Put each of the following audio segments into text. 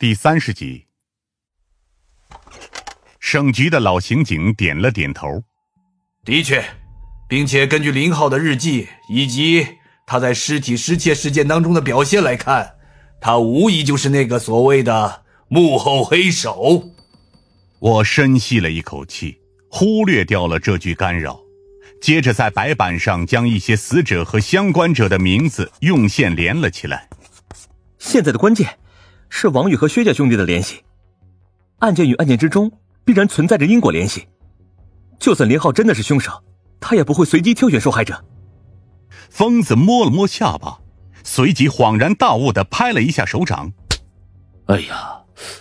第三十集，省局的老刑警点了点头。的确，并且根据林浩的日记以及他在尸体失窃事件当中的表现来看，他无疑就是那个所谓的幕后黑手。我深吸了一口气，忽略掉了这句干扰，接着在白板上将一些死者和相关者的名字用线连了起来。现在的关键。是王宇和薛家兄弟的联系，案件与案件之中必然存在着因果联系。就算林浩真的是凶手，他也不会随机挑选受害者。疯子摸了摸下巴，随即恍然大悟的拍了一下手掌：“哎呀，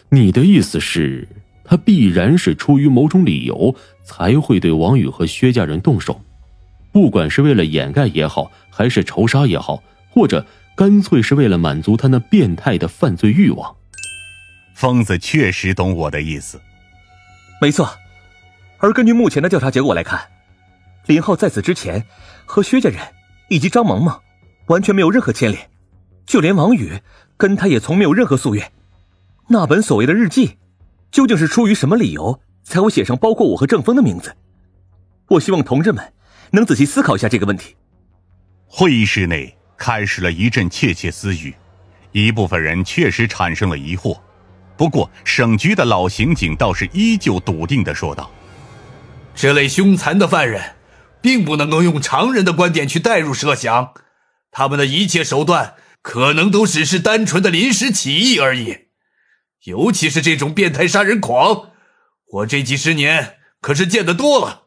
你的意思是，他必然是出于某种理由才会对王宇和薛家人动手，不管是为了掩盖也好，还是仇杀也好，或者……”干脆是为了满足他那变态的犯罪欲望。疯子确实懂我的意思，没错。而根据目前的调查结果来看，林浩在此之前和薛家人以及张萌萌完全没有任何牵连，就连王宇跟他也从没有任何夙愿。那本所谓的日记，究竟是出于什么理由才会写上包括我和郑峰的名字？我希望同志们能仔细思考一下这个问题。会议室内。开始了一阵窃窃私语，一部分人确实产生了疑惑，不过省局的老刑警倒是依旧笃定的说道：“这类凶残的犯人，并不能够用常人的观点去代入设想，他们的一切手段可能都只是单纯的临时起意而已。尤其是这种变态杀人狂，我这几十年可是见得多了。”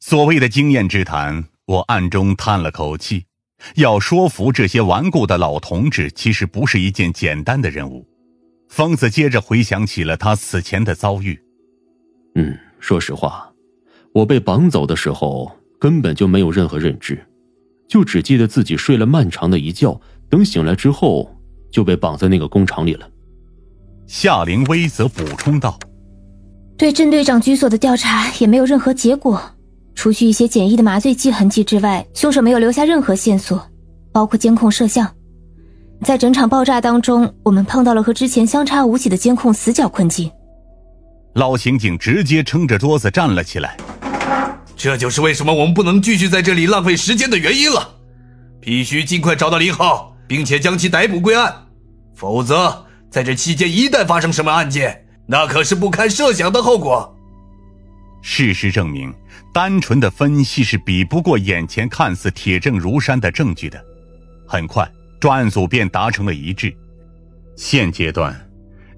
所谓的经验之谈，我暗中叹了口气。要说服这些顽固的老同志，其实不是一件简单的任务。疯子接着回想起了他此前的遭遇。嗯，说实话，我被绑走的时候根本就没有任何认知，就只记得自己睡了漫长的一觉，等醒来之后就被绑在那个工厂里了。夏灵薇则补充道：“对郑队长居所的调查也没有任何结果。”除去一些简易的麻醉剂痕迹之外，凶手没有留下任何线索，包括监控摄像。在整场爆炸当中，我们碰到了和之前相差无几的监控死角困境。老刑警直接撑着桌子站了起来。这就是为什么我们不能继续在这里浪费时间的原因了。必须尽快找到林浩，并且将其逮捕归案，否则在这期间一旦发生什么案件，那可是不堪设想的后果。事实证明。单纯的分析是比不过眼前看似铁证如山的证据的。很快，专案组便达成了一致。现阶段，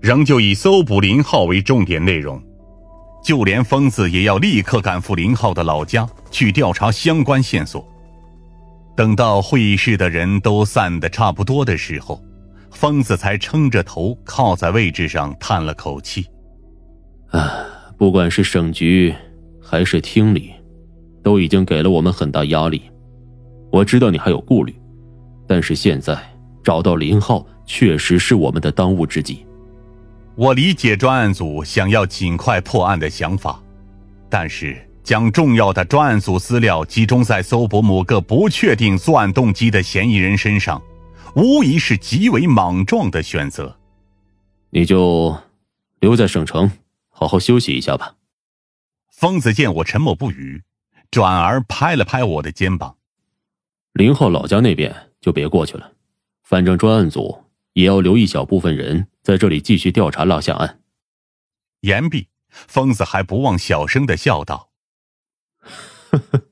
仍旧以搜捕林浩为重点内容，就连疯子也要立刻赶赴林浩的老家去调查相关线索。等到会议室的人都散得差不多的时候，疯子才撑着头靠在位置上叹了口气：“啊，不管是省局。”还是厅里，都已经给了我们很大压力。我知道你还有顾虑，但是现在找到林浩确实是我们的当务之急。我理解专案组想要尽快破案的想法，但是将重要的专案组资料集中在搜捕某个不确定作案动机的嫌疑人身上，无疑是极为莽撞的选择。你就留在省城，好好休息一下吧。疯子见我沉默不语，转而拍了拍我的肩膀：“林浩老家那边就别过去了，反正专案组也要留一小部分人在这里继续调查落下案。”言毕，疯子还不忘小声的笑道：“呵呵，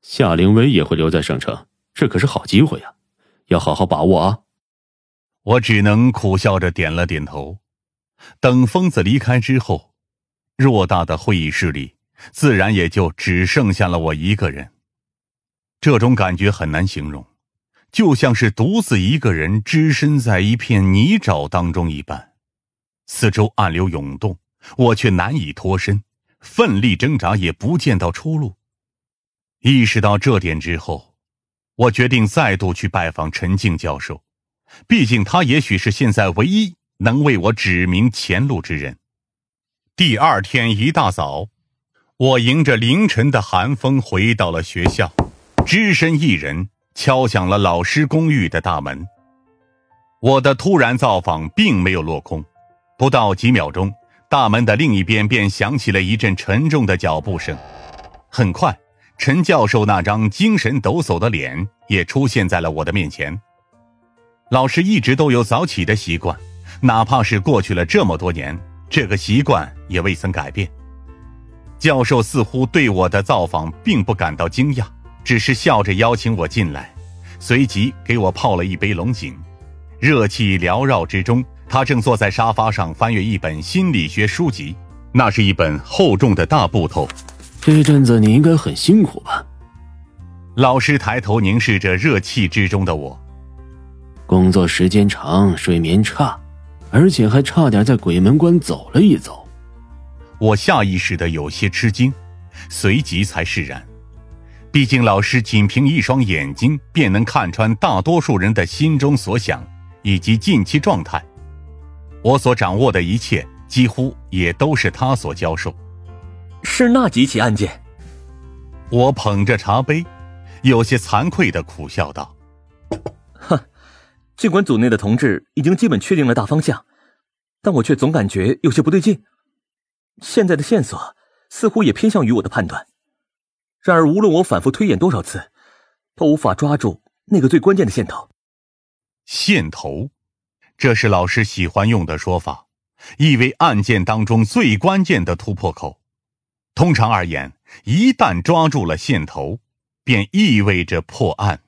夏灵薇也会留在省城，这可是好机会呀，要好好把握啊！”我只能苦笑着点了点头。等疯子离开之后，偌大的会议室里。自然也就只剩下了我一个人。这种感觉很难形容，就像是独自一个人只身在一片泥沼当中一般。四周暗流涌动，我却难以脱身，奋力挣扎也不见到出路。意识到这点之后，我决定再度去拜访陈静教授，毕竟他也许是现在唯一能为我指明前路之人。第二天一大早。我迎着凌晨的寒风回到了学校，只身一人敲响了老师公寓的大门。我的突然造访并没有落空，不到几秒钟，大门的另一边便响起了一阵沉重的脚步声。很快，陈教授那张精神抖擞的脸也出现在了我的面前。老师一直都有早起的习惯，哪怕是过去了这么多年，这个习惯也未曾改变。教授似乎对我的造访并不感到惊讶，只是笑着邀请我进来，随即给我泡了一杯龙井。热气缭绕之中，他正坐在沙发上翻阅一本心理学书籍，那是一本厚重的大部头。这阵子你应该很辛苦吧？老师抬头凝视着热气之中的我，工作时间长，睡眠差，而且还差点在鬼门关走了一走。我下意识的有些吃惊，随即才释然。毕竟老师仅凭一双眼睛便能看穿大多数人的心中所想以及近期状态，我所掌握的一切几乎也都是他所教授。是那几起案件。我捧着茶杯，有些惭愧的苦笑道：“哼，尽管组内的同志已经基本确定了大方向，但我却总感觉有些不对劲。”现在的线索似乎也偏向于我的判断，然而无论我反复推演多少次，都无法抓住那个最关键的线头。线头，这是老师喜欢用的说法，意为案件当中最关键的突破口。通常而言，一旦抓住了线头，便意味着破案。